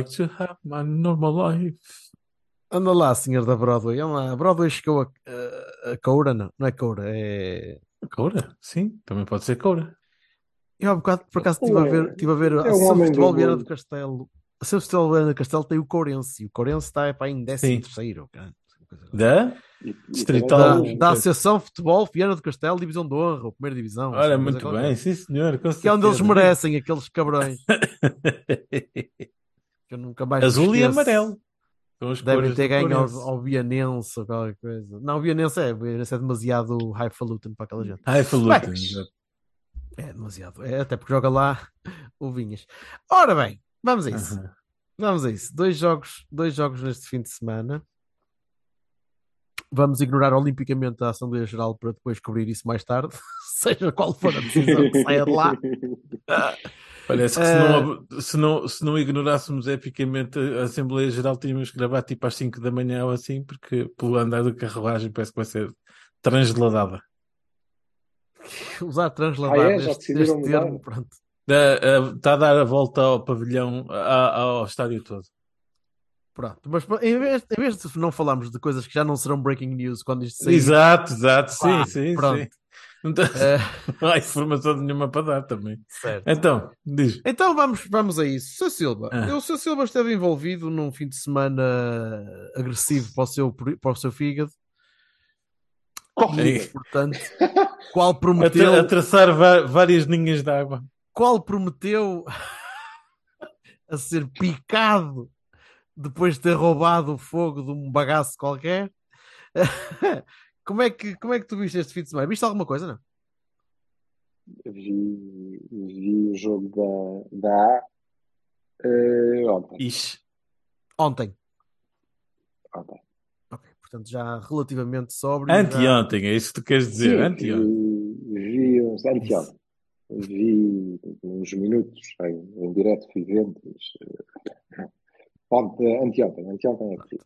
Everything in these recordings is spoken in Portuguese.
Like to have my normal life. Anda lá, senhor da Broadway. Anda lá. A Broadway chegou a, a, a Coura, não? Não é Coura, é. Coura? Sim, também pode ser Coura. Eu há bocado, por acaso, estive a ver, estive a ver É a um Futebol mundo. do Castelo. A São Futebol Viana do Castelo tem o Courense. E o Courense está pá, em 13 terceiro. cara. Da? Distrital. Da, da Associação Futebol Viana do Castelo, Divisão de Honra, ou Primeira Divisão. Olha, assim, muito bem, sim senhor. Que é onde eles merecem, aqueles cabrões. Que eu nunca mais Azul e amarelo. Devem ter ganho ao, ao Vianense ou qualquer coisa. Não, o Vianense é, o Vianense é demasiado highfalutin para aquela gente. Ai, falutin. Bem, É demasiado. É, até porque joga lá o Vinhas. Ora bem, vamos a isso. Vamos a isso. Dois jogos, dois jogos neste fim de semana. Vamos ignorar olimpicamente a Assembleia Geral para depois cobrir isso mais tarde, seja qual for a decisão que saia de lá. Parece que se, Eh, não, se, não, se não ignorássemos epicamente a Assembleia Geral, tínhamos que gravar tipo às 5 da manhã ou assim, porque pelo andar da carruagem parece que vai ser transladada. Usar Ah, transladar é? Já este, este termo, pronto. Está a dar a volta ao pavilhão, a- ao estádio todo. Pronto. Mas em vez, em vez de não falarmos de coisas que já não serão breaking news quando isto sair, Exato, exato, sim, Pá, sim, pronto. sim. Não, tá- eh, não há informação nenhuma para dar também. certo. Então, diz. Então vamos, vamos a isso. Sr. Silva, Ah. o Sr. Silva esteve envolvido num fim de semana agressivo para o seu, para o seu fígado. Ei. Portanto, qual prometeu, a traçar várias linhas de água. qual prometeu a ser picado depois de ter roubado o fogo de um bagaço qualquer. Como é que, como é que tu viste este fim de semana? Viste alguma coisa, não? Vi, vi o jogo da, da A eh, ontem. Ixi. Ontem. ontem. Ok, portanto já relativamente já- Anteontem, é isso que tu queres dizer? Sim, Anteontem. vi, vi uns anteontem. Vi uns minutos em, em direto, fui vendo. mas, eh, Ontem, anteontem, anteontem é vi.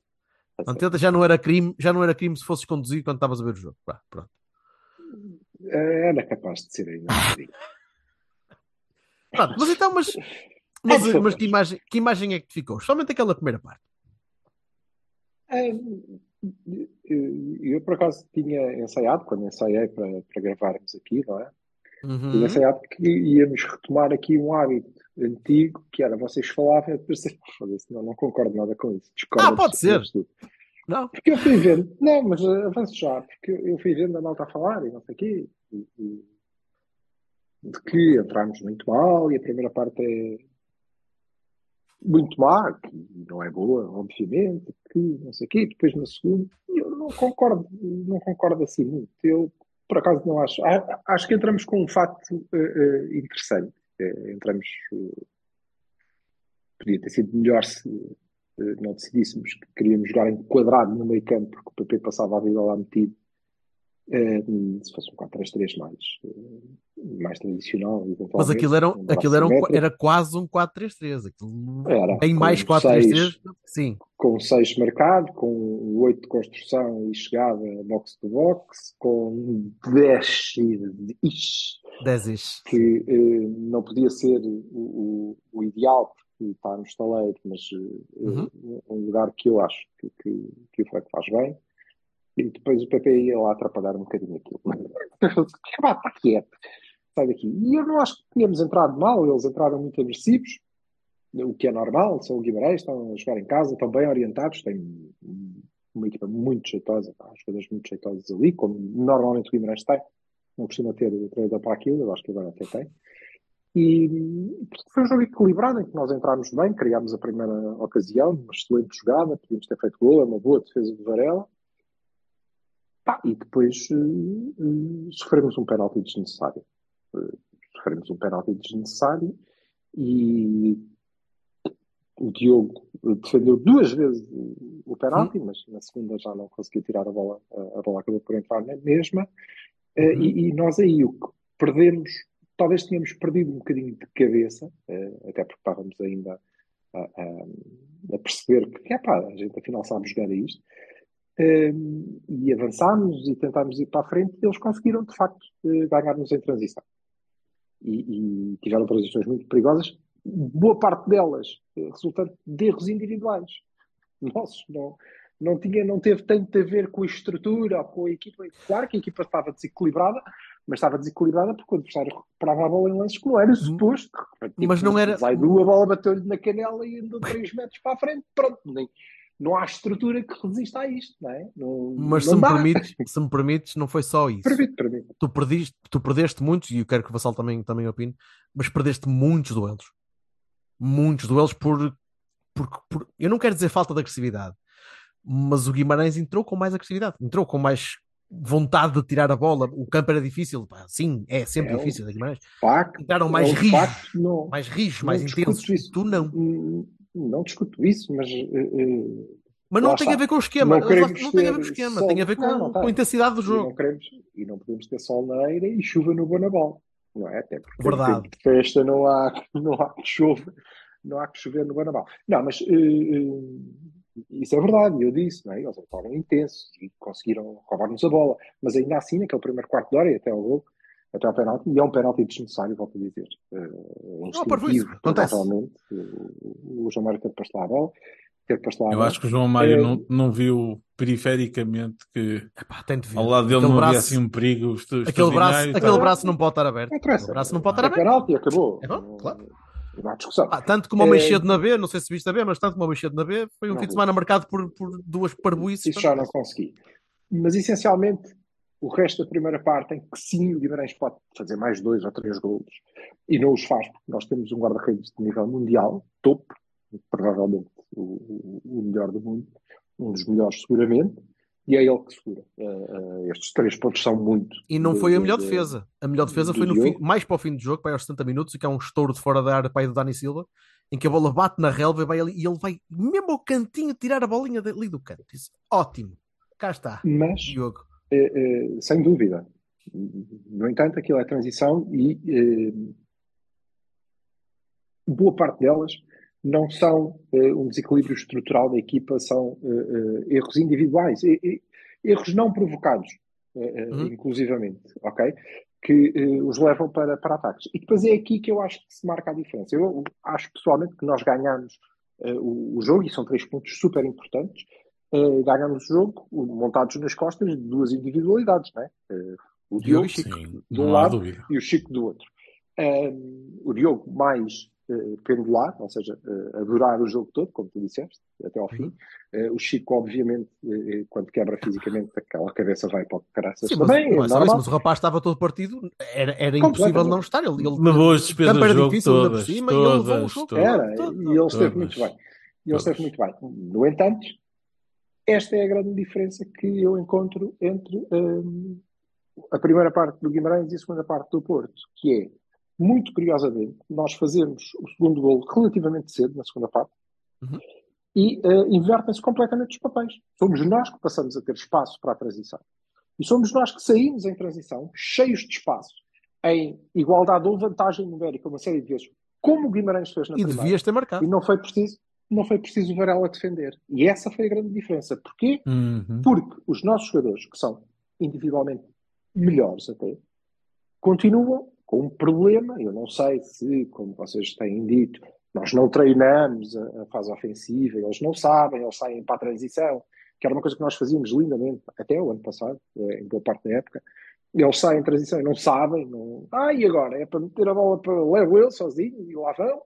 Tá. Anteontem já não era crime, já não era crime se fosses conduzir quando estavas a ver o jogo. Vá, pronto. Eh, Era capaz de ser ainda. Pronto, mas então, mas, mas, mas que, imagem, que imagem é que te ficou? Somente aquela primeira parte. Eh, Eu, eu, por acaso, tinha ensaiado, quando ensaiei para, para gravarmos aqui, não é? Uhum. Tinha ensaiado que íamos retomar aqui um hábito antigo, que era vocês falavam e foda-se, não, não concordo nada com isso. Discordo Ah, pode ser. Não? Porque eu fui vendo, não, mas eh, avanço já, porque eu fui vendo a malta a falar e não sei o quê, e, e- de que entramos muito mal e a primeira parte é muito má, que não é boa, obviamente, que não sei o quê, depois na segunda, eu não concordo, não concordo assim muito. Eu, por acaso, não acho. a- Acho que entramos com um facto eh, interessante. Eh, entramos. eh, podia ter sido melhor se não decidíssemos que queríamos jogar em quadrado no meio campo, porque o PP passava a vida lá metido. Eh, se fosse um 4-3-3 mais, eh, mais tradicional, Mas aquilo era, um aquilo era, um, era quase um 4-3-3. Aquilo bem mais com 4-3-3. Sim. com 6 marcado, com 8 de construção e chegada box to box, com 10 de ixi, 10 ish. que eh, não podia ser o, o- o ideal, porque está no estaleiro, mas eh, Uhum. um lugar que eu acho que, que, que o Franco faz bem. E depois o PP ia lá atrapalhar um bocadinho aquilo. Pá, Está quieto, sai daqui. E eu não acho que tínhamos entrado mal, eles entraram muito agressivos, o que é normal, são o Guimarães, estão a jogar em casa, estão bem orientados, têm uma equipa muito jeitosa, pá, jogadores muito jeitosos ali, como normalmente o Guimarães tem, não costuma ter treinador para aquilo, eu acho que agora até tem. E foi um jogo equilibrado em que nós entramos bem, criámos a primeira ocasião, uma excelente jogada, podíamos ter feito gol, é uma boa defesa do Varela. Pá, e depois eh, eh, sofremos um penalti desnecessário. Eh, sofremos um penalti desnecessário e o Diogo defendeu duas vezes o- penalti, mas na segunda já não conseguiu tirar a bola, a, a bola acabou por entrar na mesma. Eh, e, e nós aí o que perdemos, talvez tenhamos perdido um bocadinho de cabeça, até porque estávamos ainda a, a- a perceber que epá, a gente afinal sabe jogar a isto. Um, e avançámos e tentámos ir para a frente eles conseguiram de facto eh, ganhar-nos em transição. E, e tiveram transições muito perigosas boa parte delas eh, resultante de erros individuais. Nossos, não, não, tinha, não teve tanto a ver com a estrutura ou com a equipa, claro que a equipa estava desequilibrada mas estava desequilibrada porque o adversário recuperava a bola em lances que não era suposto Tipo, Mas não era- Zaidu, a bola bateu-lhe na canela e andou 3 metros para a frente pronto, nem, não há estrutura que resista a isto, não é? Não, Mas não se me, permites, se me permites, não foi só isso. Permite, permite. Tu perdiste, tu perdeste muitos, e eu quero que o Vassal também, também opine, mas perdeste muitos duelos. Muitos duelos por, por, por- Eu não quero dizer falta de agressividade, mas o Guimarães entrou com mais agressividade, entrou com mais vontade de tirar a bola. O campo era difícil, pá, sim, é sempre É um difícil, Guimarães. Facto, Entraram mais é um rijos, facto, não, mais rijos, não mais intensos. Tu não. Hum, Não discuto isso, mas eh, Mas não tem está. a ver com o esquema. Não Não, tem a ver com o esquema, sol- tem a ver com, Não, com a tem. intensidade do e jogo. não queremos e não podemos ter sol na areia e chuva no Bonabal, não é? Até porque Verdade. de festa não há, não há que chover, não há que chover no Bonabal. Não, mas eh, isso é verdade, eu disse, não é? Eles estavam intensos e conseguiram roubar-nos a bola, mas ainda assim, naquele primeiro quarto de hora e até ao gol, até ao penalti, e é um penalti desnecessário, volto a dizer. Uh, instintivo, acontece. provavelmente. O, o João Mário teve para lá a bola, Eu acho que o João Mário É. não, não viu perifericamente que Epá, tem de ver. ao lado dele Aquele não havia assim um perigo. Os, os Aquele braço, aquele tá? braço não pode estar aberto. Não interessa. O braço não pode estar É aberto. penalti acabou. É bom, Não- claro. Não há discussão. Ah, tanto como o É. Meixedo na B, não sei se viste a B, mas tanto como o Meixedo na B, foi um Não fim de semana marcado por, por duas parboices. Isso já não consegui. Mas essencialmente, o resto da primeira parte, em que sim, o Guimarães pode fazer mais dois ou três golos e não os faz, porque nós temos um guarda-redes de nível mundial, topo, provavelmente o, o- melhor do mundo, um dos melhores seguramente, e é ele que segura. Eh, eh, estes três pontos são muito. E não de- foi a melhor de- defesa. A melhor defesa foi no fim, mais para o fim do jogo, para aos 70 minutos, e que é um estouro de fora da área para aí do Dani Silva, em que a bola bate na relva e, vai ali, e ele vai mesmo ao cantinho tirar a bolinha ali do canto. Isso, ótimo. Cá está. Mas Diogo. Eh, eh, sem dúvida. No entanto, aquilo é transição e eh, boa parte delas não são um desequilíbrio estrutural da equipa, são erros individuais, erros não provocados, Uhum. inclusivamente, ok? Que os levam para, para ataques. E depois é aqui que eu acho que se marca a diferença. Eu acho pessoalmente que nós ganhamos o jogo, e são três pontos super importantes, eh, ganhamos o jogo montados nas costas de duas individualidades, não é? Eh, o Diogo e Chico. Sim, de um lado dúvida. e o Chico do outro. Um, o Diogo mais eh, pendular, ou seja, eh, adorar o jogo todo, como tu disseste, até ao fim. Eh, o Chico, obviamente, eh, quando quebra fisicamente, aquela cabeça vai para o caraças Sim, mas, também, não é é normal. mas o rapaz estava todo partido, era, era impossível não estar. Ele, ele, Levou as o despesas do jogo difícil, por todas, cima, e ele levou o todas, jogo. todas. Era, todo, e ele esteve Todas. muito bem. E ele Todas. esteve muito bem. No entanto, esta é a grande diferença que eu encontro entre hum, a primeira parte do Guimarães e a segunda parte do Porto, que é, muito curiosamente, nós fazemos o segundo gol relativamente cedo, na segunda parte, Uhum. e eh, invertem-se completamente os papéis. Somos nós que passamos a ter espaço para a transição. E somos nós que saímos em transição, cheios de espaço, em igualdade ou vantagem numérica, uma série de vezes, como o Guimarães fez na E primeira. devias ter marcado. E não foi preciso, não foi preciso o Varela defender. E essa foi a grande diferença. Porquê? Uhum. Porque os nossos jogadores, que são individualmente melhores até, continuam com um problema. Eu não sei se, como vocês têm dito, nós não treinamos a, a fase ofensiva, eles não sabem, eles saem para a transição, que era uma coisa que nós fazíamos lindamente até o ano passado, eh, em boa parte da época. Eles saem em transição e não sabem. Não... Ah, e agora? É para meter a bola para levo eu sozinho e lá vão.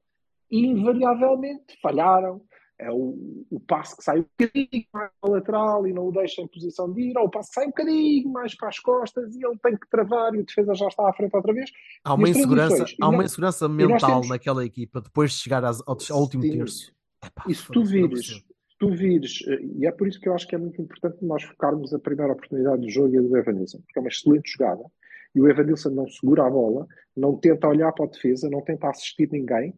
Invariavelmente falharam. É o, o passo que sai um bocadinho mais para lateral e não o deixa em posição de ir, ou o passo sai um bocadinho mais para as costas e ele tem que travar e o defesa já está à frente outra vez. Há uma insegurança, há uma insegurança mental temos- naquela equipa depois de chegar às- ao, ao último Sim. terço. Epá, E se tu vires, tu vires, eh, e é por isso que eu acho que é muito importante nós focarmos a primeira oportunidade do jogo e a do Evanilson, porque é uma excelente jogada, e o Evanilson não segura a bola, não tenta olhar para a defesa, não tenta assistir ninguém,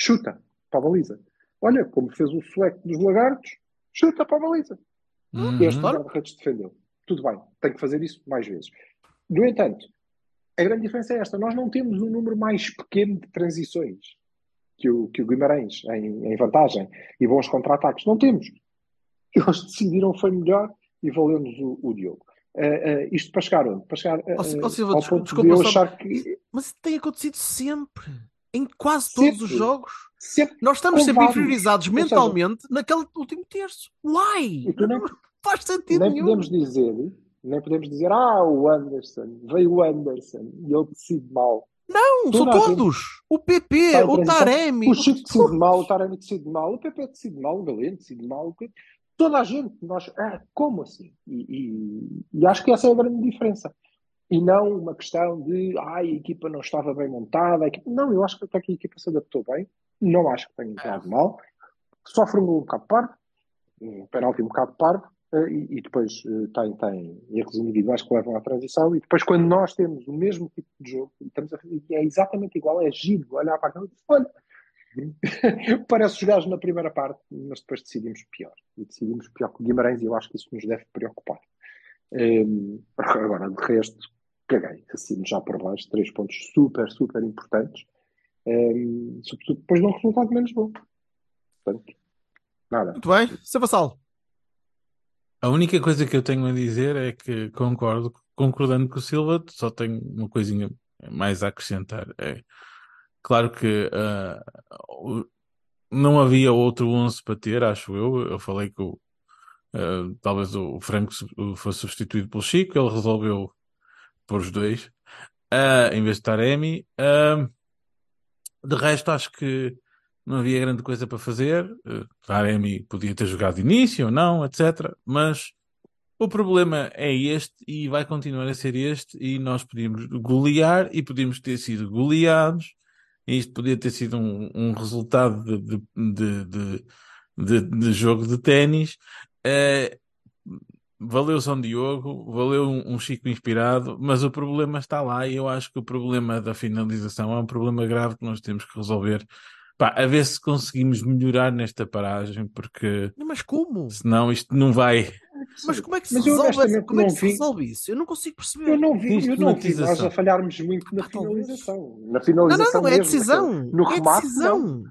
chuta para a baliza. Olha, como fez o sueco dos lagartos, chuta para a baliza. Uhum. Este guarda-redes defendeu. Tudo bem, tem que fazer isso mais vezes. No entanto, a grande diferença é esta: nós não temos um número mais pequeno de transições que o, que o Guimarães em, em vantagem e bons contra-ataques. Não temos. Eles decidiram foi melhor e valeu-nos o, o Diogo. Uh, uh, isto para chegar onde? Para chegar uh, ó, Silva, ao desculpa- ponto desculpa de eu achar que Mas tem acontecido sempre. Em quase todos Sempre. os jogos. sempre Nós estamos sempre inferiorizados Ou seja, mentalmente naquele último terço. Why? Não- faz sentido nem nenhum. podemos dizer, nem podemos dizer, ah, o Anderson, veio o Anderson e ele decide mal. Não, são gente todos. O PP, o. Taremi. O Chico decide mal, o Taremi decide mal, o PP decide mal, o Galeno decide mal. o? Toda a gente, nós, ah, como assim? E, e- e acho que essa é a grande diferença. E não uma questão de, ah, a equipa não estava bem montada. equipa- Não, eu acho que até que a equipa se adaptou bem. Não acho que tenha entrado mal. Sofre um gol um bocado parvo, um penalti um bocado parvo, eh, e, e depois eh, tem, tem erros individuais que levam à transição. E depois, quando nós temos o mesmo tipo de jogo, e estamos a, e é exatamente igual, é giro olhar para aquilo e olha, parece os gajos na primeira parte, mas depois decidimos pior. E decidimos pior que o Guimarães, e eu acho que isso nos deve preocupar. Ehm, agora, de resto, caguei, assim, já por baixo, três pontos super, super importantes, Ehm, sobretudo depois de um resultado menos bom. Portanto, nada. Muito bem. Seu Vassalo. A única coisa que eu tenho a dizer é que concordo, concordando com o Silva, só tenho uma coisinha mais a acrescentar. É claro que o- não havia outro 11 para ter, acho eu. Eu falei que o, ah, talvez o Franco fosse substituído pelo Chico, ele resolveu pôr os dois, ah, em vez de Taremi. Ah, de resto, acho que não havia grande coisa para fazer. Eh, Taremi podia ter jogado de início ou não, etc. Mas o problema é este e vai continuar a ser este. E nós podíamos golear e podíamos ter sido goleados. E isto podia ter sido um, um resultado de, de, de, de, de- de jogo de ténis. Eh, valeu São Diogo, valeu um, um Chico inspirado, mas o problema está lá e eu acho que o problema da finalização é um problema grave que nós temos que resolver. Pá, a ver se conseguimos melhorar nesta paragem, porque Mas como? senão isto não vai. Mas como é que se resolve, como é que não se vi- resolve isso? Eu não consigo perceber. Eu não vi, eu não vi nós a falharmos muito na Ah, finalização. Na Não, finalização não, não, é mesmo, decisão. no é remate, decisão. não.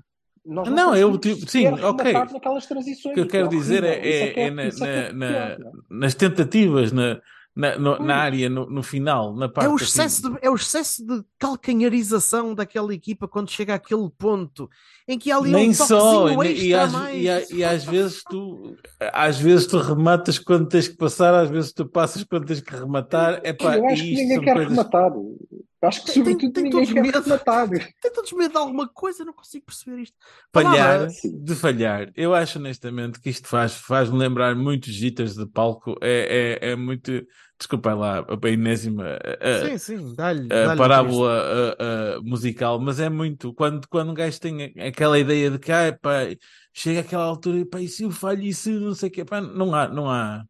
Nós Não, eu conseguimos tipo- sim, ok. naquelas transições. O que eu quero é dizer é, horrível. Isso é- que é na- é na- não é? nas tentativas, na, na, no- na área, no, no final, na parte É o, assim- excesso de, é o excesso de calcanharização daquela equipa quando chega àquele ponto em que há ali Nem um só, e, e, às, mais. e, a- e às vezes tu às vezes tu rematas quando tens que passar, às vezes tu passas quando tens que rematar. Epá, Eu acho que ninguém quer coisas- rematar. Acho que, Tem- tem- sobretudo, tem ninguém todos quer medo. rematar. Tem todos medo de alguma coisa, eu não consigo perceber isto. falhar, de falhar. Eu acho honestamente que isto faz, faz-me lembrar muitos jitters de palco. É, é, é muito, desculpa lá, a enésima a- Sim, sim, dá-lhe. a parábola a- a musical, mas é muito quando, quando um gajo tem aquela ideia de que ah, pá, chega àquela altura e pá, e se eu falho e se não sei o que, pá, não há, não há.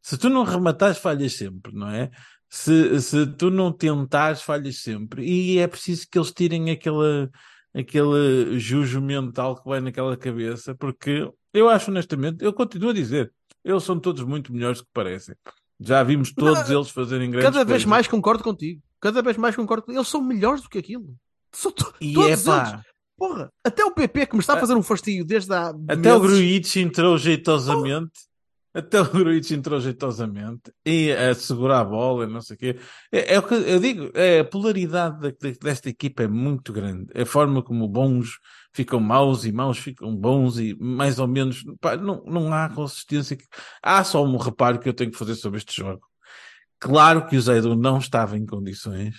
Se tu não rematares, falhas sempre, não é? Se, se tu não tentares, falhas sempre. E é preciso que eles tirem aquele, aquele jujo mental que vai naquela cabeça, porque eu acho honestamente, eu continuo a dizer, eles são todos muito melhores do que parecem. Já vimos todos Não, eles fazerem grandes Cada vez coisas. mais concordo contigo. Cada vez mais concordo. Eles são melhores do que aquilo. São to- E todos é eles. Porra, até o PP que me está a fazer um fastio desde há. até o meses. Gruitch entrou jeitosamente, até o Gruitch entrou jeitosamente, e a segurar a bola, não sei o quê. É, é o que eu digo, é, a polaridade da- da- desta equipa é muito grande. A forma como bons ficam maus e maus ficam bons e mais ou menos, pá, não, não há consistência. Há só um reparo que eu tenho que fazer sobre este jogo. Claro que o Zaidu não estava em condições.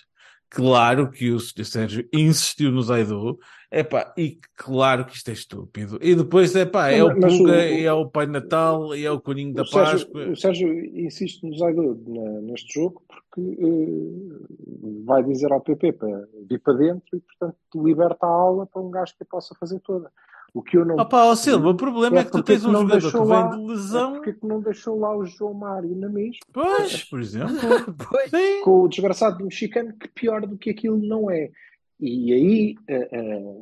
Claro que o Sr. Sérgio insistiu no Zaidu. Epá, e claro que isto é estúpido. E depois, epá, é o Puga, o- é o Pai Natal, e é o Coninho da Sérgio, Páscoa. o Sérgio insiste no Zaidu na- neste jogo porque eh, vai dizer ao PP para vir para dentro e, portanto, liberta a aula para um gajo que a possa fazer toda. O que eu não Opa, ó Silva, o problema é, que tu porque tens um jogador que vem lá- de é lesão. porque que não deixou lá o João Mário na mesma Pois, por exemplo. Pois. Com o desgraçado mexicano que pior do que aquilo não é. E aí eh, eh,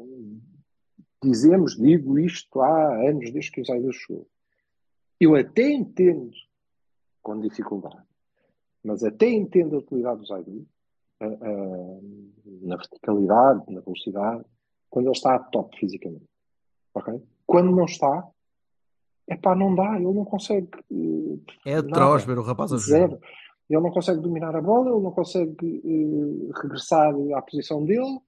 dizemos, digo isto há anos desde que o Zaidu chegou. Eu até entendo, com dificuldade, mas até entendo a utilidade do Zaidu eh, eh, na verticalidade, na velocidade, quando ele está a top fisicamente. Ok? Quando não está, é pá, não dá, ele não consegue. eh, É atroz ver o rapaz a jogar. Zero. Ele não consegue dominar a bola, ele não consegue eh, regressar à posição dele.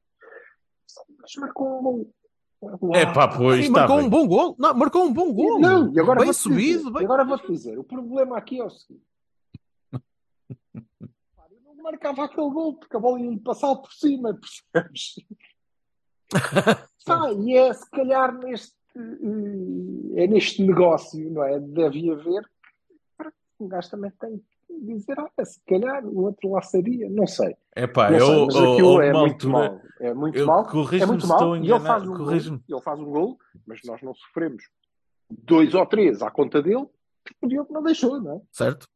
Mas marcou um gol. É pá, pois, E está marcou bem. um bom gol. Não, marcou um bom gol. Não, e agora bem vou-te subido. dizer, bem- e agora vou-te dizer, o problema aqui é o seguinte. Eu não marcava aquele gol porque a bola ia-lhe passar por cima, percebes? Pá, e é se calhar neste, eh, é neste negócio, não é? Deve haver. Um gajo também tem que dizer, ah, se calhar o outro lá sabia, não sei. Não sei, eu, mas eu, aquilo houve é muito altura. mal. É muito eu- mal. É muito mal. E ele faz um gol. Ele faz um gol, mas nós não sofremos dois ou três à conta dele, porque o Diogo não deixou, não é? Certo?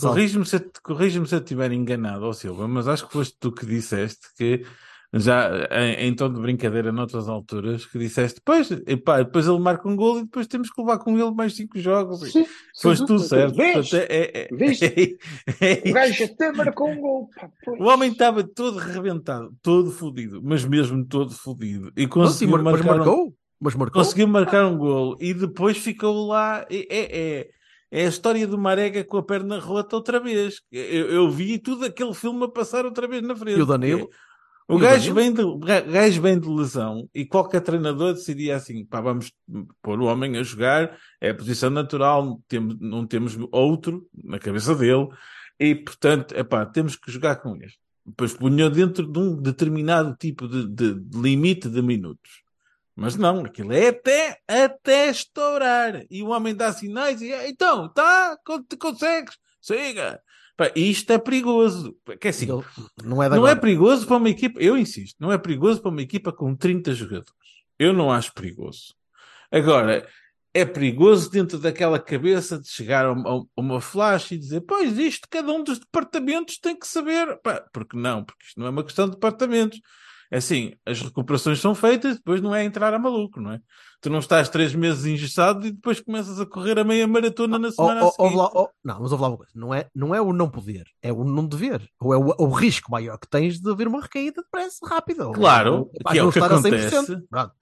Corrige-me se, corrige-me se eu estiver enganado, ó Silva, mas acho que foste tu que disseste que já em, em tom de brincadeira noutras alturas que disseste, pois, epá, depois ele marca um gol e depois temos que levar com ele mais cinco jogos. Sim, Foste tu certo. Vês? Portanto, é- é- é- é O gajo até marcou um gol. Pá. O homem estava todo arrebentado, todo fodido, mas mesmo todo fodido. E Não, sim, conseguiu mar- mas marcar, um, marcou? Mas marcou? conseguiu marcar um gol e depois ficou lá. É, é, é- é a história do Marega com a perna rota outra vez. Eu, eu vi tudo aquele filme a passar outra vez na frente. E o Danilo? O o gajo, vem de, gajo vem de lesão e qualquer treinador decidia assim: pá, vamos pôr o homem a jogar, é a posição natural, temos, não temos outro na cabeça dele e, portanto, epá, temos que jogar com este. Depois punha dentro de um determinado tipo de, de- de limite de minutos. Mas não, aquilo é até, até estourar. E o homem dá sinais e então, tá, con- consegues, siga. Pá, isto é perigoso. Que é assim, Ele- Não é não é perigoso para uma equipa, eu insisto, não é perigoso para uma equipa com 30 jogadores. Eu não acho perigoso. Agora, é perigoso dentro daquela cabeça de chegar a uma, a uma flash e dizer, pois isto, cada um dos departamentos tem que saber. Pá, porque não, porque isto não é uma questão de departamentos. É assim, as recuperações são feitas, depois não é entrar a maluco, não é? Tu não estás três meses engessado e depois começas a correr a meia maratona na Oh, semana oh, lá, oh, não, mas ouve lá uma coisa. Não é, não é o não poder, é o não dever. Ou é o, o risco maior que tens de haver uma recaída depressa, rápida. Claro, ou- que é o que acontece. 100%. Pronto.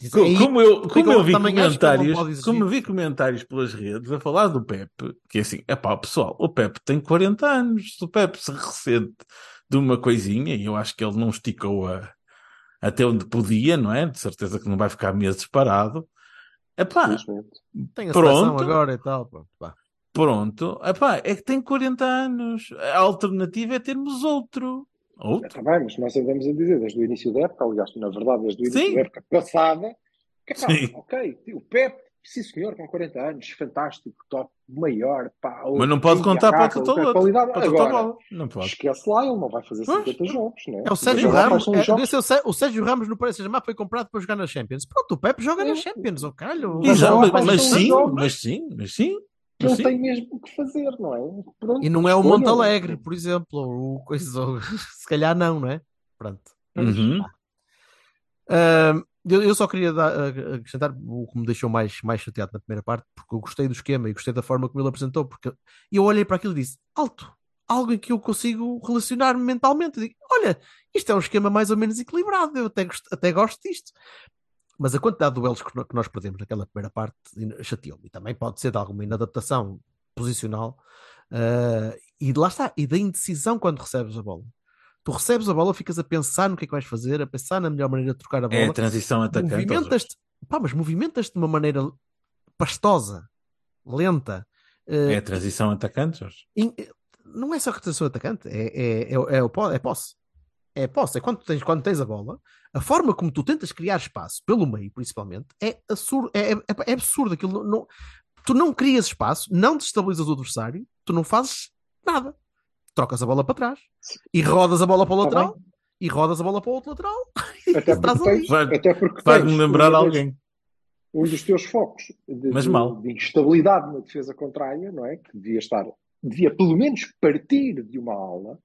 Isso Co- aí- Como eu, como eu vi não comentários, como eu vi comentários pelas redes a falar do Pepe, que é assim, é pá, pessoal, o Pepe tem 40 anos, se o Pepe se ressente de uma coisinha, e eu acho que ele não esticou a, até onde podia, não é? De certeza que não vai ficar meses parado. É pá, Infelizmente. Tem a Pronto. agora e tal. Pronto, pá. pronto, é pá, é que tem 40 anos. A alternativa é termos outro. Outro? Está bem, mas nós andamos a dizer desde o início da época, aliás, na verdade, desde o início Sim. da época passada, que pá, Sim. ok, o Pep, sim senhor, com 40 anos, fantástico, top, maior, pá. Mas não pode contar para o o Totoloto. Agora, Não pode. esquece lá, ele não vai fazer Pois. 50 jogos, né? É o Sérgio Ramos. É, jogos. é o, Sé- o Sérgio Ramos no Paris Saint-Germain foi comprado para jogar na Champions. Pronto, o Pepe joga na É. Champions, oh caralho. Mas Exato, mas, mas sim, mas sim, mas sim. que mas ele sim. tem mesmo que fazer, não é? Pronto, E não é o escolha. Montalegre, por exemplo, ou o coisa, se calhar não, não é? Pronto. Uhum. Eu, eu só queria dar- acrescentar o que me deixou mais, mais chateado na primeira parte, porque eu gostei do esquema e gostei da forma como ele apresentou, porque eu olhei para aquilo e disse: alto, algo em que eu consigo relacionar mentalmente. Digo, olha, isto é um esquema mais ou menos equilibrado, eu até gosto, até gosto disto. Mas a quantidade de duelos que que nós perdemos naquela primeira parte chateou-me. E também pode ser de alguma inadaptação posicional. ah, e lá está, e da indecisão quando recebes a bola. Tu recebes a bola, ficas a pensar no que é que vais fazer, a pensar na melhor maneira de trocar a bola. É a transição atacante. movimentas-te, pá, mas movimentas-te de uma maneira pastosa, lenta. É eh, a transição atacante, Jorge. não é só que sou atacante, é, é, é, é, é posse. É posse, é quando tens, quando tens a bola, a forma como tu tentas criar espaço pelo meio, principalmente, é absurdo. É, é, é absurdo aquilo. Não- tu não crias espaço, não destabilizas o adversário, tu não fazes nada. Trocas a bola para trás e rodas a bola para o Está lateral e rodas a bola para o outro lateral. Até porque tens, Vai- até porque tens lembrar das- alguém. um dos teus focos de, Mas de- mal. de instabilidade na defesa contrária, não é? Que devia estar, devia pelo menos partir de uma aula.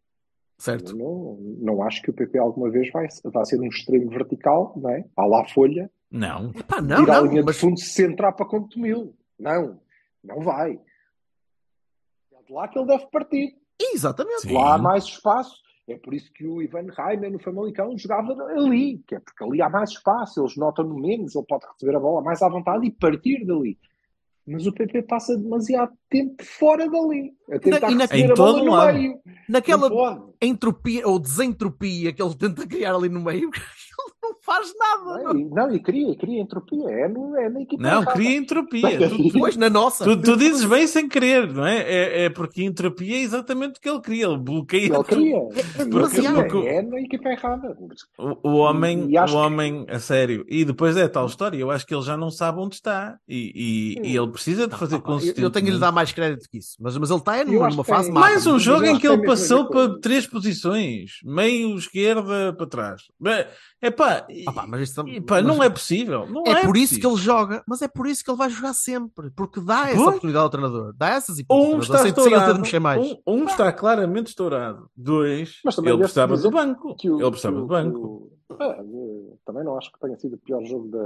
Certo. Não, não acho que o PP alguma vez vai, vai ser um extremo vertical, não é? À lá folha, Não. Epá, não, ir à não, linha mas de fundo se entrar para conto mil. Não, não vai. É de lá que ele deve partir. Exatamente. Sim. Lá há mais espaço. É por isso que o Ivan Reimer no Famalicão jogava ali, que é porque ali há mais espaço, eles notam-no menos, ele pode receber a bola mais à vontade e partir dali. Mas o PP passa demasiado tempo fora dali, a tentar e na- receber em a bola no lado. meio. Naquela entropia ou desentropia que ele tenta criar ali no meio, ele não faz nada. Não, Não. e- não, e cria, cria entropia. É, no, é na equipa Não, cria entropia. Tu, tu- Pois, na nossa. tu- tu dizes bem sem querer, não é? É, é porque entropia é exatamente o que ele cria. Ele bloqueia Ele tudo. cria. demasiado. Porque é na equipa errada. O, o homem, E o que- homem, a sério. E depois é tal história. Eu acho que ele já não sabe onde está. E, e- e ele precisa de fazer Eu- Eu consistentemente. tenho que lhe dar mais crédito que isso, mas, mas ele está Eu numa, que fase tem- máxima. Mais um jogo eu em que que ele passou para três posições. Meio, esquerda, para trás. É pá, Pá, mas isto- pá, não mas- é possível. Não É é, por isso que possível. ele joga, mas é por isso que ele vai jogar sempre, porque dá essa Pois. oportunidade ao treinador, dá essas hipóteses. Um está estourado. mexer mais. Um, um está claramente estourado. Dois, Mas também ele precisava do banco. que o- ele precisava do banco. é, também não acho que tenha sido o pior jogo da,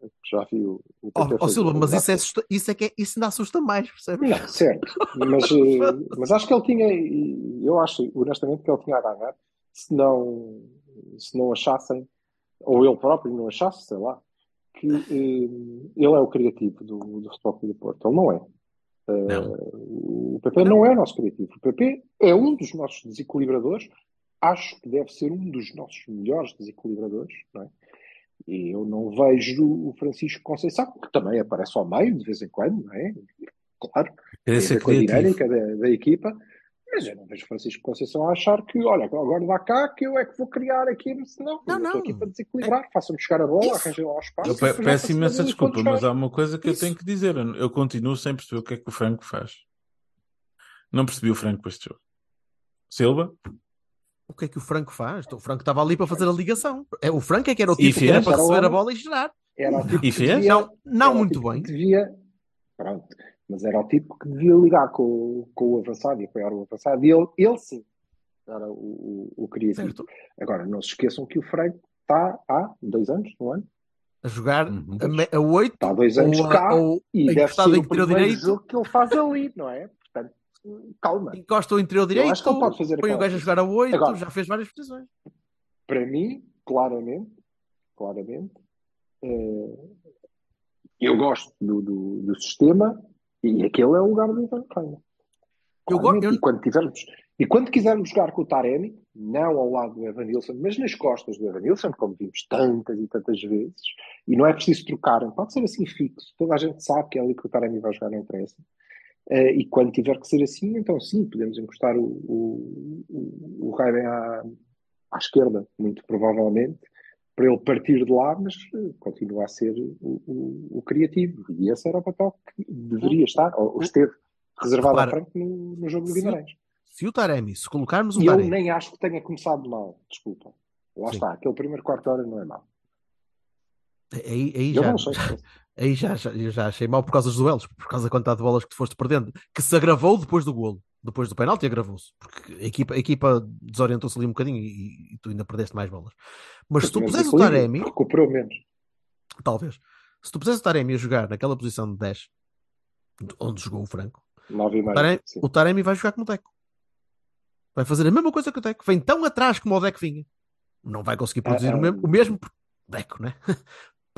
que já vi o, o ó, fazer. Silva, mas isso, é, assusta- isso é que é- isso ainda assusta mais, percebes? Não, certo. Mas, eh, mas acho que ele tinha, eu acho honestamente que ele tinha a ganhar se não, se não achassem, ou ele próprio não achasse, sei lá, que eh, ele é o criativo do, do Futebol Clube do Porto. Ele não é. Não. o PP não é o nosso criativo. O PP é um dos nossos desequilibradores. Acho que deve ser um dos nossos melhores desequilibradores. Não é? E eu não vejo o Francisco Conceição, que também aparece ao meio de vez em quando, não é? Claro, tem a dinâmica da, da equipa, mas eu não vejo Francisco Conceição a achar que, olha, agora dá cá que eu é que vou criar aqui, senão Não, eu estou não. aqui para desequilibrar, façam-me chegar a bola, Isso. arranjem lá o espaço. Eu pe- peço imensa desculpa, mas há uma coisa que eu Isso. tenho que dizer. Eu, eu continuo sem perceber o que é que o Franco faz. Não percebi o Franco para este jogo. Silva? O que é que o Franco faz? Então, O Franco estava ali para fazer a ligação. É, o Franco é que era o tipo que era para receber a bola e gerar. Era o tipo E que fez? devia- Não, não muito tipo bem. que devia, pronto, mas era o tipo que devia ligar com, o- com o avançado e apoiar o avançado, e ele, ele sim era o, o, o criativo. Certo. Agora, não se esqueçam que o Franco está há dois anos, um ano, A jogar Uhum. a, 8 está há dois anos ou, cá, ou e deve ser o primeiro direito. jogo que ele faz ali, não é? Portanto, calma. encosta o interior Eu direito, acho que ele pode fazer põe o gajo a jogar a 8, Agora- já fez várias posições. Para mim, claramente, claramente, eh, eu gosto do, do, do sistema e aquele é o lugar do Ivan Reina. Eu Claramente. go- eu- E quando tivermos e quando quisermos jogar com o Taremi, não ao lado do Evanilson, mas nas costas do Evanilson, como vimos tantas e tantas vezes, e não é preciso trocarem, pode ser assim fixo, toda a gente sabe que é ali que o Taremi vai jogar, não interessa. Eh, e quando tiver que ser assim, então sim, podemos encostar o, o, o, o Raiden à, à esquerda, muito provavelmente, para ele partir de lá, mas eh, continua a ser o, o, o criativo. E esse era o papel que deveria estar, ou, ou esteve reservado Repara, a Franco no, no jogo do Guimarães. Se o Taremi, se colocarmos o E eu Taremi, nem acho que tenha começado mal, desculpa. Lá Sim. está, aquele primeiro quarto de hora não é mau. aí, aí Eu já, não sei. aí já, já, eu já achei mal por causa dos duelos, por causa da quantidade de bolas que tu foste perdendo, que se agravou depois do golo. Depois do penalti agravou-se, porque a equipa, a equipa desorientou-se ali um bocadinho e, e tu ainda perdeste mais bolas. Mas se tu pusesse o Taremi, Recuperou menos. talvez, se tu pusesse o Taremi a jogar naquela posição de 10, onde jogou o Franco, 9 o. Taremi, o Taremi vai jogar como o Deco. Vai fazer a mesma coisa que o Deco. Vem tão atrás como o Deco vinha. Não vai conseguir produzir Ah, o, ah. mesmo, o mesmo Deco, né?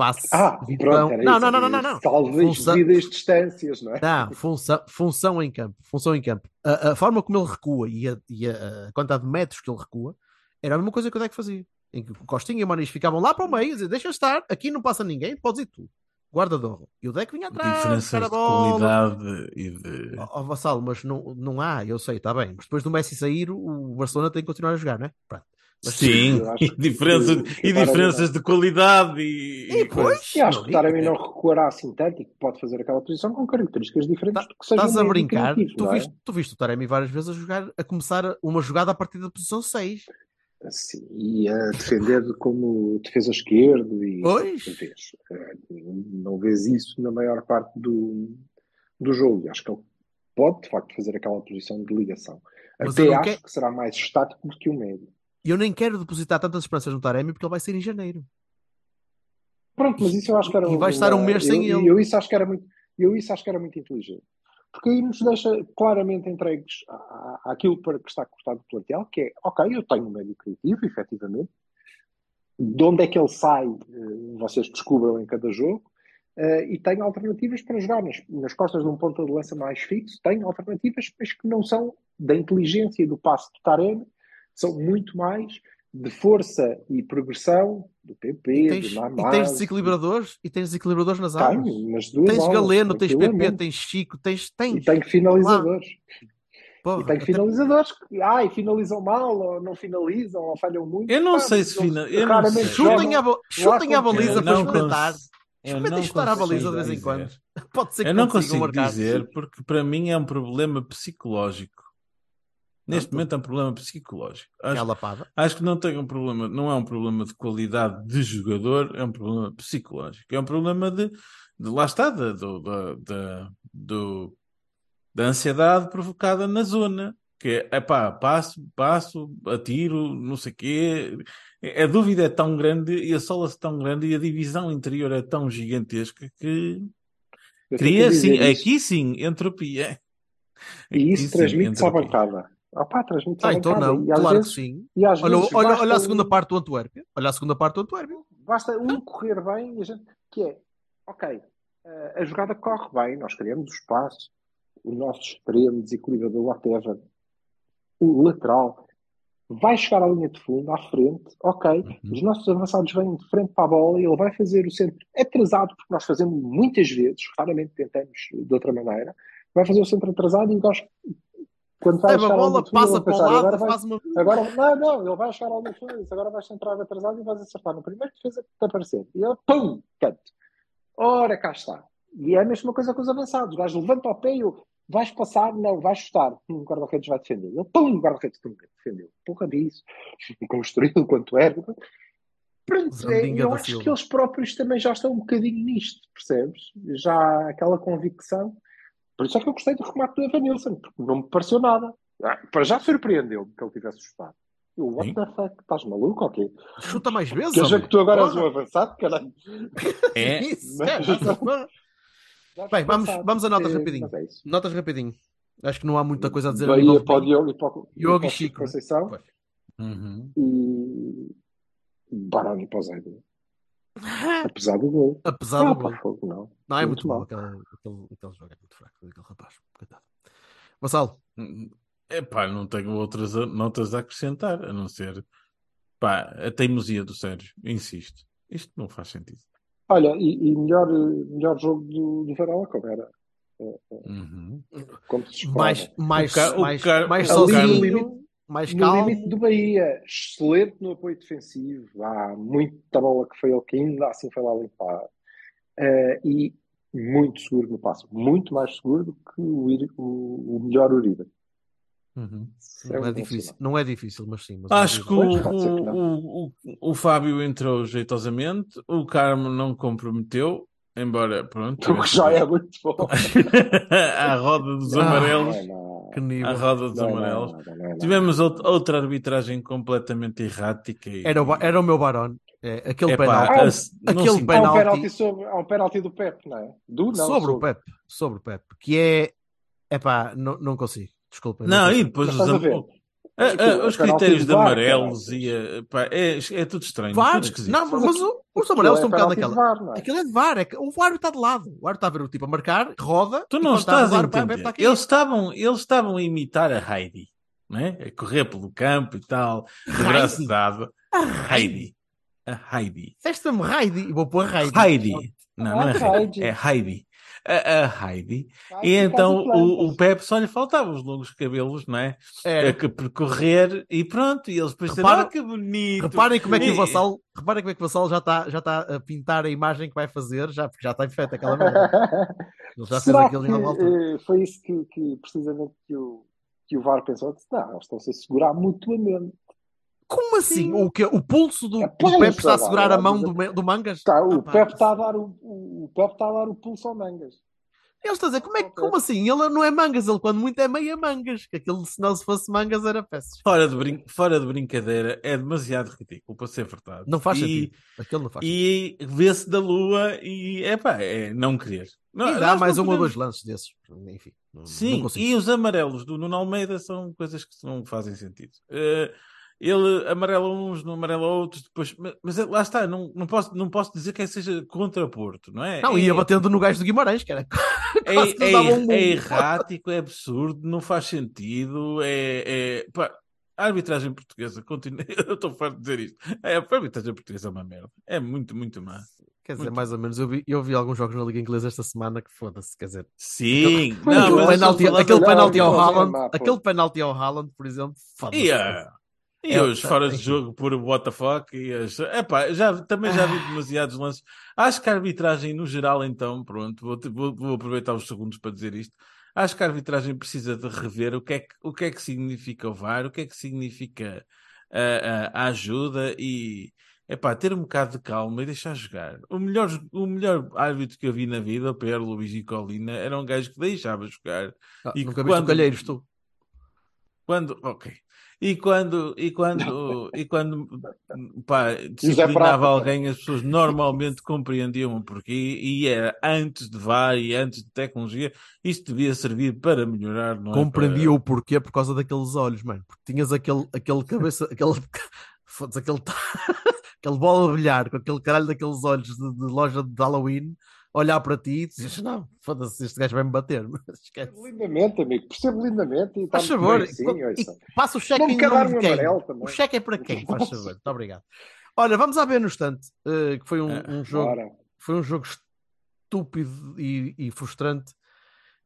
Passe. Ah, pronto, era não, isso. não, não, não, não, não. Talvez Função- distâncias, não é? Não, função, função em campo. Função em campo. A, a forma como ele recua e, a, e a- quantidade de metros que ele recua era a mesma coisa que o Deco fazia. Em que o Costinha e o Manis ficavam lá para o meio e diziam, deixa estar, aqui não passa ninguém, podes ir tu. Guarda de honra. E o Deco vinha atrás, Diferenças de qualidade e de. Ó ó, Vassalo, mas não, não há, eu sei, está bem. Mas depois do Messi sair, o Barcelona tem que continuar a jogar, né? Pronto. Sim, eu acho e, diferença, que- que e diferenças de qualidade e, E pois, E acho que o Taremi não, não recuará e que pode fazer aquela posição com características diferentes Tá- do que seja Estás a brincar? Tu é? viste, tu viste o Taremi várias vezes a jogar, a começar uma jogada a partir da posição 6. Sim, e a defender como defesa esquerdo e Pois. não vês, eh, não vês isso na maior parte do, do jogo. Acho que ele pode, de facto, fazer aquela posição de ligação. Mas Até acho quero- que será mais estático do que o médio. E eu nem quero depositar tantas esperanças no Taremi porque ele vai ser em janeiro. Pronto, mas isso eu acho que era E vai estar um mês sem eu, ele. Eu isso acho que era muito, eu isso acho que era muito inteligente. Porque aí nos deixa claramente entregues à- à- àquilo para que está cortado do plantel, que é, ok, eu tenho um médio criativo, efetivamente. De onde é que ele sai, eh, vocês descubram em cada jogo. eh, e tenho alternativas para jogar nas, nas costas de um ponto de lança mais fixo. Tenho alternativas, mas que não são da inteligência do passo do Taremi, são muito mais de força e progressão do PP, E tens, do e Namaz. tens desequilibradores e tens desequilibradores nas alas. Tenho, mas duas Tens aulas, Galeno, tens PP, tens Chico, tens. tens. E tenho finalizadores. Porra, E tenho até- finalizadores que ai, finalizam mal, ou não finalizam, ou falham muito. Eu não Pá, sei se eles fina- eu não. Chutem, a, bo- chutem a baliza para experimentar. cons- eu Experimentem não chutar a baliza de vez em quando. Pode ser que Eu não consigam consigo marcar. dizer porque para mim é um problema psicológico. Neste Pronto. momento é um problema psicológico. Acho, É acho que não tem um problema, não é um problema de qualidade de jogador, é um problema psicológico. É um problema de, de lá está, da, do, da, ansiedade provocada na zona. Que é, epá, passo, passo, atiro, não sei o quê. A dúvida é tão grande e a sola é tão grande e a divisão interior é tão gigantesca que Eu cria, sim, aqui sim, entropia. E Aqui isso transmite-se à bancada. Ah, Ah, então não, E claro vezes, que sim. Olha, olha, olha a um- segunda parte do Antuérpia. Olha a segunda parte do Antuérpia. Basta um correr bem e a gente, que é, ok, eh, a jogada corre bem, nós criamos o espaço, o nosso extremo desequilibrador, whatever, o lateral, vai chegar à linha de fundo, à frente, ok, Uhum. os nossos avançados vêm de frente para a bola e ele vai fazer o centro atrasado, porque nós fazemos muitas vezes, raramente tentamos de outra maneira, vai fazer o centro atrasado e o gajo, quando Leva a bola, passa para o lado agora vai faz uma. Agora, não, não, ele vai chegar ao defesa, agora vais entrar atrasado e vais acertar no primeiro defesa que te aparecer. E ele, pum, canto. Ora, cá está. E é a mesma coisa com os avançados. O gajo levanta ao pé e eu, vais passar, não, vais chutar. O guarda-redes vai defender. Ele, pum, o guarda-redes defendeu. Porra disso. Construído quanto é. Pronto, é, eu acho que eles próprios também já estão um bocadinho nisto, percebes? Já há aquela convicção. Por isso é que eu gostei do remate do Evanilson, porque não me pareceu nada. Ah, Para já surpreendeu-me que ele tivesse chutado. Eu, what Sim. the fuck? Estás maluco? Ok. Chuta mais vezes. Quer dizer que tu agora és um avançado, caralho. É, Isso, é, Mas-. Bem, vamos- vamos a notas É, rapidinho. é. Notas rapidinho. Acho que não há muita coisa a dizer. Bahia de- para o Diogo e para o Diogo e o Chico? Conceição. Uhum. e Baroni para o Zé. Apesar do gol. Apesar Ah, do pá, gol. fogo, não. Não, é muito muito, mal. Aquele, aquele, aquele jogo é muito fraco. Aquele rapaz. Coitado. Vassalo. Epá, não tenho outras notas a acrescentar, a não ser pá, a teimosia do Sérgio. Insisto. Isto não faz sentido. Olha, e, e melhor, melhor jogo do, do Varela, como era? Uhum. Como se esperava. Mais, mais, O mais, mais sozinho. Mais No calmo. limite do Bahia, excelente no apoio defensivo. Há muita bola que foi que ainda assim foi lá limpar. Eh, e muito seguro no passo. Muito mais seguro do que o, o, o melhor Uribe. Uhum. É Não é difícil. Não é difícil, mas sim. Mas Acho que o, Pois, pode ser que não. o, o, o Fábio entrou jeitosamente, o Carmo não comprometeu, embora, pronto, O que já é muito bom. à roda dos Ah, amarelos. Não, não. Que nível. roda dos Não, não, amarelos. não, não, não. Tivemos out- outra arbitragem completamente errática. E... Era o, era o meu Barón. É, aquele Epá, penalti. Não aquele se- Há um penalti- penalti sobre, há um penalti do Pep, não é? Do não, sobre o Pep. Sobre o Pep. Que é. Epá, não, não consigo. Desculpa. Não, consigo. e depois Mas os, a ver? Ah, ah, os é critérios de VAR, amarelos caralho. e a- pá, é, é tudo estranho, VAR. tudo. Não, mas o- os amarelos estão um bocado é naquela. VAR, não é? Aquilo é de VAR. É que o árbitro está de lado. O árbitro está a ver o tipo a marcar, roda. Tu não estás a entender. aqui. Eles estavam, eles estavam a imitar a Heidi, né? a correr pelo campo e tal, de braço Heidi? dado. Ah, Heidi. A Heidi. Desta-me Heidi. E vou pôr Heidi. Heidi. Não, não é Ah, Heidi. Heidi. É Heidi. A, a Heidi. Vai E então o, o. Pepe só lhe faltavam os longos cabelos, não é? Era. A que percorrer e pronto. E eles Repara- ah, que bonito. Reparem como é que o Vassal, reparem como é que o Vassal já está já tá a pintar a imagem que vai fazer, já, porque já está feita aquela merda. Ele já fez aquilo que eh, foi isso que, que precisamente que o, que o VAR pensou? Disse, Não, eles estão-se a segurar mutuamente. Como assim? O, que, o pulso do, É do Pepe está a segurar a mão do, do Mangas? Está, o Ah, Pepe está a dar o, o, Pepe está a dar o pulso ao Mangas. Ele está a dizer, como, é, que- como assim? Ele não é mangas, ele quando muito é meia mangas. Que aquilo, se não se fosse mangas, era peças. Fora de, brin- fora de brincadeira, é demasiado ridículo para ser verdade. Não faz e, sentido. Aquilo não faz sentido. E vê-se da lua e é pá, é não querer. Não, E dá mais não um ou dois lances desses. Enfim, não, não Sim, consigo. e os amarelos do Nuno Almeida são coisas que não fazem sentido. Eh, ele amarela uns, não amarela outros, depois, mas, mas é- lá está, não, não, posso, não posso dizer que seja contra Porto, não é? Não, é, ia batendo no gajo do Guimarães, que era é, é, um é errático, é absurdo, não faz sentido, é, é pá, a arbitragem portuguesa continua, eu estou farto de dizer isto, é, a arbitragem portuguesa é uma merda, é muito, muito má. Quer dizer, Muito. mais ou menos, eu vi, eu vi alguns jogos na Liga Inglesa esta semana que foda-se, quer dizer, Sim, não, aquele, mas mas penalti, aquele penalti ao Não, é Haaland, aquele penalti ao Haaland, por exemplo, foda-se. E, ah, e É, os fora de jogo por what the fuck e as... Epá, já, também já vi Ah. demasiados lances. Acho que a arbitragem no geral, então, pronto, vou, vou, vou aproveitar os segundos para dizer isto. Acho que a arbitragem precisa de rever o que é que, o que, é que significa o VAR, o que é que significa a, a, a ajuda e epá, ter um bocado de calma e deixar jogar. O melhor, o melhor árbitro que eu vi na vida, o Pedro Luís e Colina, era um gajo que deixava jogar. Ah, E nunca quando- o Calheiros, tu. Quando, ok. E quando, e quando, e quando pá, Prata. disciplinava alguém, as pessoas normalmente compreendiam o porquê e era antes de VAR e antes de tecnologia, isto devia servir para melhorar, não é? Compreendia Para- o porquê por causa daqueles olhos, mano. Porque tinhas aquele, aquele cabeça, aquele, aquele, aquele bola a brilhar com aquele caralho daqueles olhos de, de loja de Halloween, olhar para ti e dizes: Não, foda-se, este gajo vai-me bater. Mas esquece. Lindamente, amigo. Percebo lindamente e está Faz muito favor, bem, sim, e- ouça. e passa o cheque me em nome um de quem? amarelo também. O cheque é para quem? Faz favor, muito obrigado. Olha, vamos à ver no instante, eh, que foi um, Ah, um jogo, Ora, foi um jogo estúpido e, e frustrante.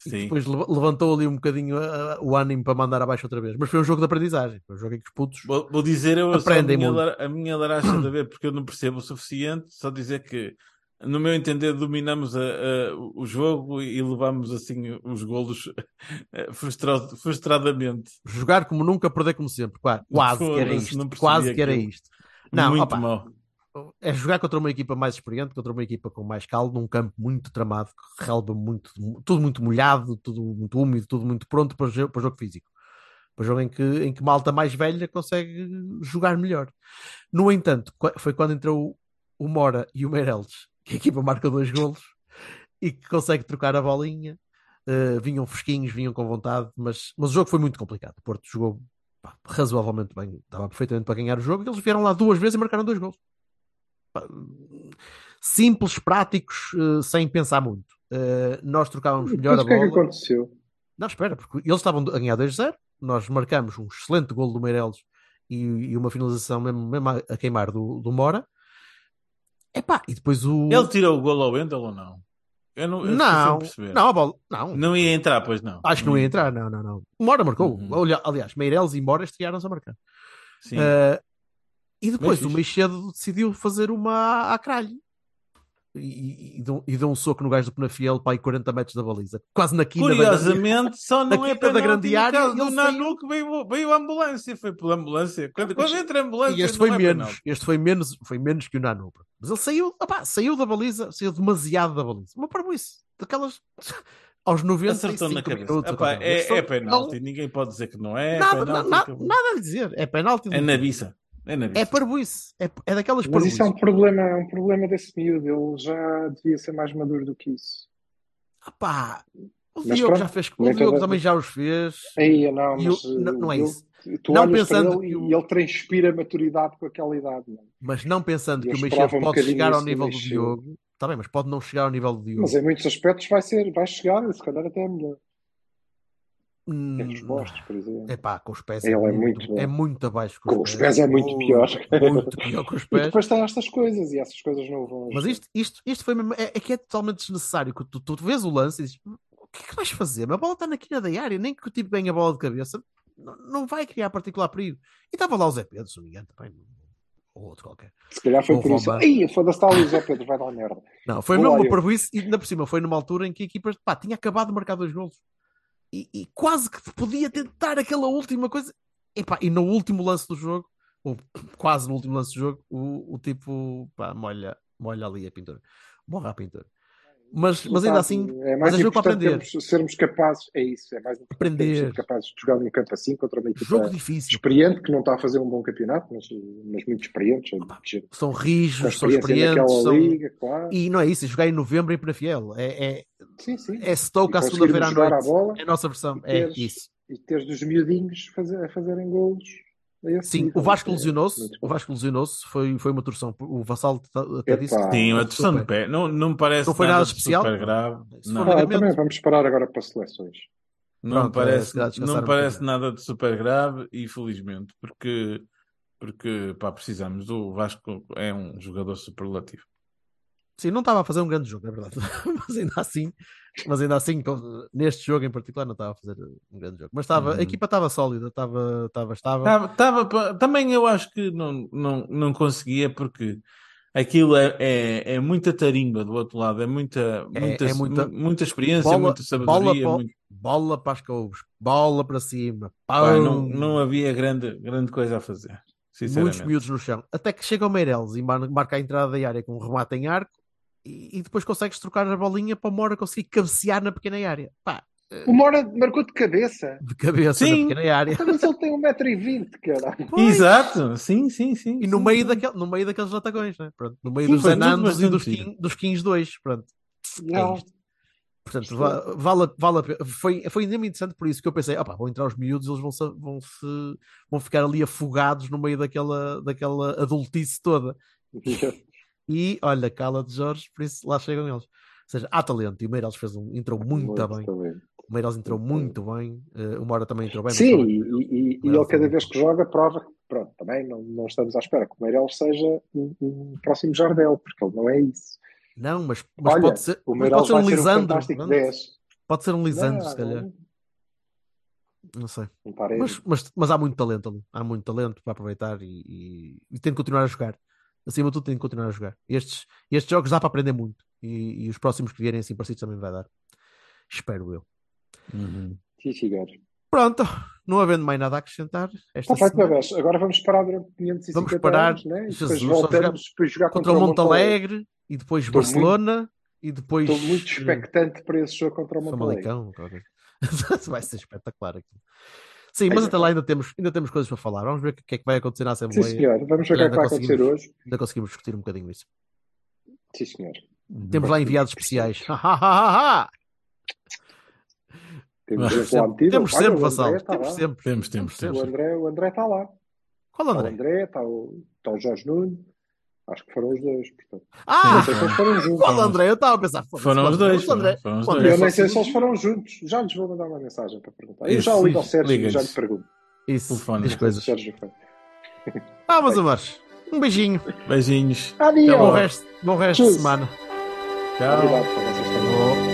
E que Sim. depois leva- levantou ali um bocadinho ah, o ânimo para mandar abaixo outra vez. Mas foi um jogo de aprendizagem. Foi um jogo em que os putos. Vou, vou dizer eu só a Aprendem minha, muito. lar- a minha laracha de ver, porque eu não percebo o suficiente, só dizer que, no meu entender, dominamos a- a- o jogo e levamos assim os golos eh, frustra- frustradamente. Jogar como nunca, perder como sempre. Qua- Quase que era isto. Quase que era isto. Não, Muito opa, mal. é jogar contra uma equipa mais experiente, contra uma equipa com mais caldo, num campo muito tramado, relva muito, tudo muito molhado, tudo muito úmido, tudo muito pronto para o jogo, para o jogo físico. Para o jogo em que, em que malta mais velha consegue jogar melhor. No entanto, foi quando entrou o Mora e o Meireles, que a equipa marca dois golos e que consegue trocar a bolinha. Uh, vinham fresquinhos, vinham com vontade, mas, mas o jogo foi muito complicado. O Porto jogou pá, razoavelmente bem, estava perfeitamente para ganhar o jogo. e Eles vieram lá duas vezes e marcaram dois gols. Pá, Simples, práticos, uh, sem pensar muito. Uh, nós trocávamos melhor Mas a o que é que bola. aconteceu? Não, espera, porque eles estavam a ganhar 2-0. Nós marcamos um excelente gol do Meireles e, e uma finalização mesmo, mesmo a, a queimar do, do Mora. Epá, e depois o. Ele tirou o golo ao Wendel ou não? Eu não, eu não, não, a bola. Não, Não ia entrar, pois não. acho que não ia entrar. Não, não, não. Mora marcou. Uhum. Aliás, Meireles e Mora estrearam-se a marcar. Sim. Uh, e depois o. Meixedo decidiu fazer uma à cralho. E, e, deu, e deu um soco no gajo do Penafiel para aí 40 metros da baliza. Quase na da grande- Curiosamente, só na não é quinta da penalti grande área, do Nanu que veio, veio a ambulância. Foi pela ambulância. Quando, quando entra a ambulância, E este foi é menos, penalti. este foi menos, foi menos que o Nanu. Mas ele saiu, opá, saiu da baliza, saiu demasiado da baliza. Uma parboice, daquelas aos 95 Acertou na cabeça. minutos. Epá, é, é penalti. não- Ninguém pode dizer que não é. é nada, penalti, na- acabou. nada a dizer. É penalti. É na biça. É na biça. É parboice. É, é daquelas Mas parboices. isso é um problema, é um problema desse miúdo. Ele já devia ser mais maduro do que isso. Opá, o Mas Diogo pronto, já fez, o nem Diogo também já os fez. Aí, não, mas o- não- não é eu- isso. Tu Não olhas para pensando ele que e ele transpira maturidade com aquela idade. Não. Mas não pensando Eu que o um pode chegar ao nível do. Diogo. Está bem, mas pode não chegar ao nível do Diogo. Mas em muitos aspectos vai ser, vai chegar, se calhar até é melhor. Hum, postos, por exemplo. É pá, com os pés Ele é, é muito, muito é muito abaixo Com os pés é muito pior. Muito pior que os E pés. depois tem estas coisas e essas coisas não vão. Mas isto, isto, isto foi mesmo, é, é que é totalmente desnecessário. que Tu, tu, tu vês o lance e dizes: o que é que vais fazer? A bola está na quina da área, nem que o tipo ganhe a bola de cabeça, não, não vai criar particular perigo. E estava lá o Zé Pedro, se não me engano, também, ou outro qualquer. Se calhar foi Ou por isso. Ei, foda-se, está ali o Zé Pedro, vai dar merda. Não, foi Vou mesmo uma eu. parvoíce e ainda por cima foi numa altura em que a equipa pá, tinha acabado de marcar dois golos e, e quase que podia tentar aquela última coisa. E, no último lance do jogo, ou quase no último lance do jogo, o, o tipo pá, molha, molha ali a pintura, morra a pintura. Mas, mas ainda assim, é mas mais é jogo para aprender. termos- sermos capazes, é isso, é mais Aprender. termos sido capazes de jogar num campo assim contra uma equipa Jogo difícil. experiente que não está a fazer um bom campeonato, mas, mas muito experiente, gente São rijos, são experientes. São... liga, claro. E não é isso, é jogar em novembro em Penafiel. É, é, Sim, sim. é Stoke à segunda-feira à noite. à bola É a nossa versão. É teres- isso. e teres dos miudinhos fazer, a fazerem golos. Esse Sim, o Vasco É lesionou-se. O. Vasco lesionou-se. Foi, foi uma torção. O Vassal até disse. que- Sim, uma torção de pé. Não, não me parece Não foi nada de especial? super grave. Não, Ah, também vamos esperar agora para seleções. não me Pronto, é, parece, não um parece bocadinho. nada de super grave e felizmente, porque, porque pá, precisamos. O Vasco é um jogador superlativo. Sim, não estava a fazer um grande jogo, é verdade. mas ainda assim, mas ainda assim, neste jogo em particular, não estava a fazer um grande jogo. Mas estava, Uhum. a equipa estava sólida, estava, estava, estava. Tava, tava pa- também eu acho que não, não, não conseguia porque aquilo é, é, é muita tarimba do outro lado, é muita, É- muita, é muita- mu- muita experiência, bola, muita bola, sabedoria. para, muito- bola para as couves, bola para cima, pão, não, não havia grande, grande coisa a fazer, muitos miúdos no chão. Até que chega o Meireles e mar- marca a entrada da área com um remate em arco e, e depois consegues trocar a bolinha para o Mora conseguir cabecear na pequena área. Pá, O Mora marcou de cabeça. de cabeça Sim. na pequena área. Mas ele tem 1,20m, caralho. Pois. Exato, sim, sim, sim. E no sim, meio, sim. daquele, no meio daqueles latagões, né? Pronto, no meio Sim, dos Anandos e dos. King, dos Kings 2. Pronto. É Não. isto. Portanto, va- vale, a- vale a pena. Foi, foi ainda muito interessante por isso que eu pensei, opa, vão entrar os miúdos, eles vão, se, vão, se, vão ficar ali afogados no meio daquela, daquela adultice toda. E olha, cala de Jorge, por isso lá chegam eles. Ou seja, há talento. E o Meireles fez um, entrou muito, bem. talento. O Meireles entrou Muito muito bem. eh, o Mora também entrou bem. Sim, e, e- e ele cada vez muito que joga prova que, pronto, também não, não estamos à espera que o Meireles seja um, um próximo Jardel, porque ele não é isso. Não, mas, mas Olha, pode ser, o mas pode ser um ser um Lisandro. fantástico pronto. 10. Pode ser um Lisandro, Não, se calhar. não, Não sei. um. Mas, mas, mas há muito talento ali. Há muito talento para aproveitar e, e, e tem de continuar a jogar. Acima de tudo, tem de continuar a jogar. Estes, estes jogos dá para aprender muito. E, e os próximos que vierem assim parecidos também vai dar. Espero eu. Uhum. Sim, senhor. Pronto, não havendo mais nada a acrescentar, esta semana. Agora vamos parar durante 550 Vamos parar, anos, né? E Jesus, depois só voltamos para jogar contra o Monte Alegre e depois Estou Barcelona e depois Estou muito expectante para esse jogo contra o Monte Alegre. Vai ser espetacular aqui. Sim, mas até lá ainda temos, ainda temos coisas para falar. Vamos ver o que é que vai acontecer na Sim, Assembleia. senhor. Vamos ver o que é que vai acontecer hoje. Ainda conseguimos discutir um bocadinho isso. Sim, senhor. Temos lá enviados especiais. Temos Sempre-. Temos sempre, o Vassal. André Temos sempre. Temos, temos, temos. O André, André está lá. Qual Está o André? André, está o, está o Jorge Nuno. Acho que foram os dois. Portanto. Ah! Não sei se eles foram juntos. Qual André? Eu estava a pensar. Foram os dois. André? Foram os dois. Eu nem sei se- eles foram juntos. Já lhes vou mandar uma mensagem para perguntar. Eu Isso, já ligo ao Sérgio e já lhe pergunto. Isso, Telefone. diz coisas. Sérgio foi. Ah, meus amores. Um beijinho. Beijinhos. Adiós. Bom resto, bom resto de Tchau. semana. Tchau. Obrigado para vocês também.